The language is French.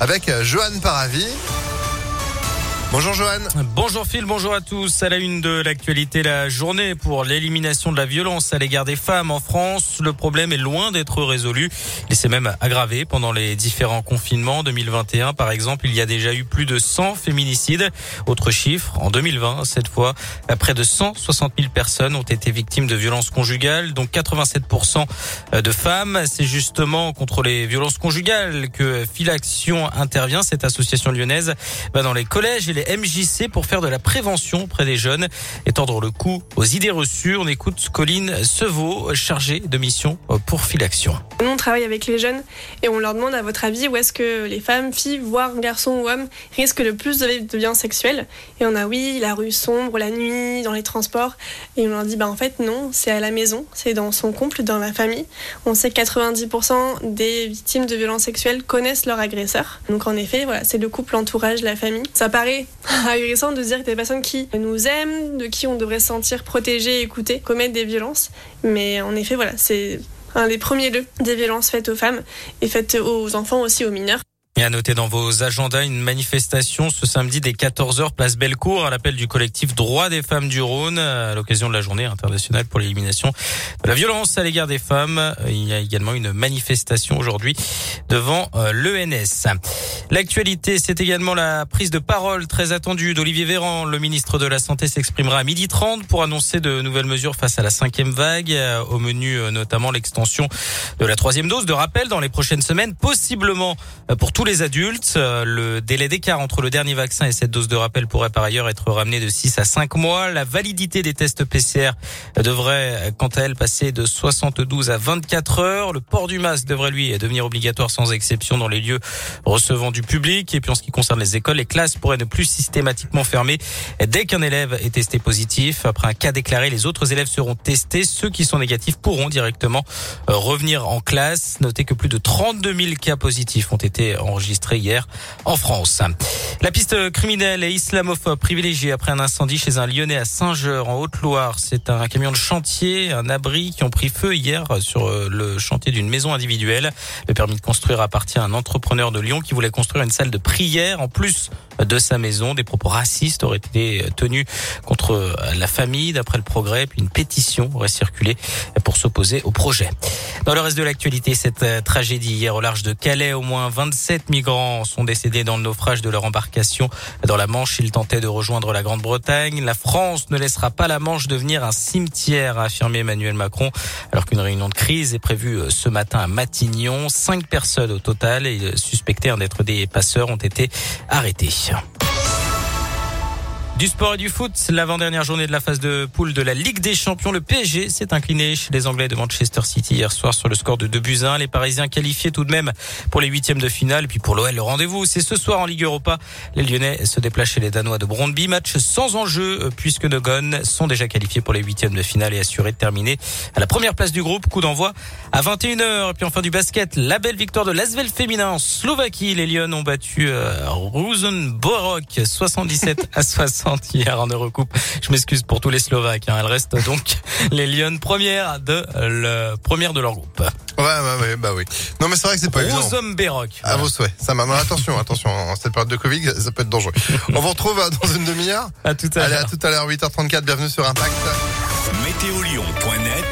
avec euh, Johan Paravi. Bonjour Johan. Bonjour Phil, bonjour à tous. À la une de l'actualité, la journée pour l'élimination de la violence à l'égard des femmes en France. Le problème est loin d'être résolu et s'est même aggravé pendant les différents confinements. 2021, par exemple, il y a déjà eu plus de 100 féminicides. Autre chiffre, en 2020, cette fois, près de 160 000 personnes ont été victimes de violences conjugales, dont 87% de femmes. C'est justement contre les violences conjugales que Filaction intervient. Cette association lyonnaise dans les collèges MJC pour faire de la prévention auprès des jeunes et tordre le cou aux idées reçues. On écoute Colline Sevaux, chargée de mission pour Filaction. Nous, on travaille avec les jeunes et on leur demande à votre avis où est-ce que les femmes, filles, voire garçons ou hommes risquent le plus de violences sexuelles? Et on a oui, la rue sombre, la nuit, dans les transports. Et on leur dit, bah en fait non, c'est à la maison, c'est dans son couple, dans la famille. On sait que 90% des victimes de violences sexuelles connaissent leur agresseur. Donc en effet, voilà, c'est le couple, l'entourage, la famille. Ça paraît agressant de dire que des personnes qui nous aiment, de qui on devrait se sentir protégé, écouté, commettent des violences. Mais en effet, voilà, c'est un des premiers lieux des violences faites aux femmes et faites aux enfants aussi, aux mineurs. Et à noter dans vos agendas une manifestation ce samedi dès 14h place Bellecour à l'appel du collectif Droits des femmes du Rhône à l'occasion de la journée internationale pour l'élimination de la violence à l'égard des femmes. Il y a également une manifestation aujourd'hui devant euh, l'ENS. L'actualité, c'est également la prise de parole très attendue d'Olivier Véran. Le ministre de la Santé s'exprimera à midi 30 pour annoncer de nouvelles mesures face à la cinquième vague. Euh, au menu euh, notamment l'extension de la troisième dose de rappel dans les prochaines semaines, possiblement pour tous les adultes. Euh, le délai d'écart entre le dernier vaccin et cette dose de rappel pourrait par ailleurs être ramené de 6 à 5 mois. La validité des tests PCR devrait quant à elle passer de 72 à 24 heures. Le port du masque devrait lui devenir obligatoire sans exception dans les lieux recevant du public. Et puis en ce qui concerne les écoles, les classes pourraient ne plus systématiquement fermer dès qu'un élève est testé positif. Après un cas déclaré, les autres élèves seront testés. Ceux qui sont négatifs pourront directement euh, revenir en classe. Notez que plus de 32 000 cas positifs ont été enregistrés hier en France. La piste criminelle et islamophobe privilégiée après un incendie chez un Lyonnais à Saint-Geur en Haute-Loire. C'est un camion de chantier, un abri qui ont pris feu hier sur euh, le chantier d'une maison individuelle. Le permis de construire appartient à un entrepreneur de Lyon qui voulait construire une salle de prière en plus de sa maison. Des propos racistes auraient été tenus contre la famille d'après le progrès. Puis une pétition aurait circulé pour s'opposer au projet. Dans le reste de l'actualité, cette euh, tragédie hier au large de Calais, au moins 27 migrants sont décédés dans le naufrage de leur embarcation dans la Manche. Ils tentaient de rejoindre la Grande-Bretagne. La France ne laissera pas la Manche devenir un cimetière, a affirmé Emmanuel Macron, alors qu'une réunion de crise est prévue euh, ce matin à Matignon. Cinq personnes au total, et suspectées d'être des passeurs, ont été все. Du sport et du foot, l'avant-dernière journée de la phase de poule de la Ligue des Champions. Le PSG s'est incliné chez les Anglais de Manchester City hier soir sur le score de 2 buts 1. Les Parisiens qualifiés tout de même pour les huitièmes de finale. Puis pour l'OL, le rendez-vous, c'est ce soir en Ligue Europa. Les Lyonnais se déplacent chez les Danois de Brondby. Match sans enjeu euh, puisque nos Gones sont déjà qualifiés pour les huitièmes de finale et assurés de terminer à la première place du groupe. Coup d'envoi à 21h. Et puis enfin du basket, la belle victoire de l'Asvel féminin en Slovaquie. Les Lyons ont battu euh, Rosenborok 77 à 60 hier en Eurocoupe. Je m'excuse pour tous les Slovaques. Hein. Elle reste donc les Lyon premières de le première de leur groupe. Ouais, bah oui. Non, mais c'est vrai que c'est pas évident. Rosenberg. À vos souhaits. Ça m'a attention, attention. En cette période de Covid, ça peut être dangereux. On vous retrouve euh, dans une demi-heure. À tout à l'heure. Allez, à tout à l'heure, 8h34. Bienvenue sur Impact. Météolion.net